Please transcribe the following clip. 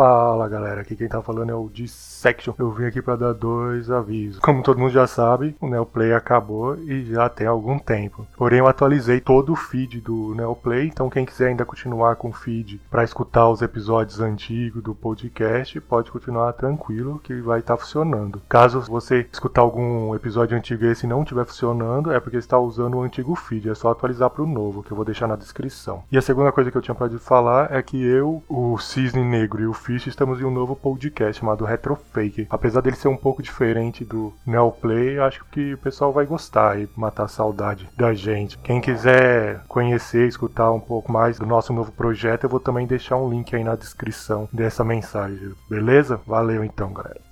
Fala galera, aqui quem tá falando é o Dissection. Eu vim aqui para dar dois avisos. Como todo mundo já sabe, o Neoplay acabou e já tem algum tempo. Porém, eu atualizei todo o feed do Neoplay, então quem quiser ainda continuar com o feed para escutar os episódios antigos do podcast, pode continuar tranquilo que vai estar tá funcionando. Caso você escutar algum episódio antigo e esse não estiver funcionando, é porque está usando o antigo feed. É só atualizar para o novo, que eu vou deixar na descrição. E a segunda coisa que eu tinha para falar é que eu, o Cisne Negro e o Fish estamos em um novo podcast chamado Retrofake. Apesar dele ser um pouco diferente do Neoplay, acho que o pessoal vai gostar e matar a saudade da gente. Quem quiser conhecer, escutar um pouco mais do nosso novo projeto, eu vou também deixar um link aí na descrição dessa mensagem, beleza? Valeu então, galera.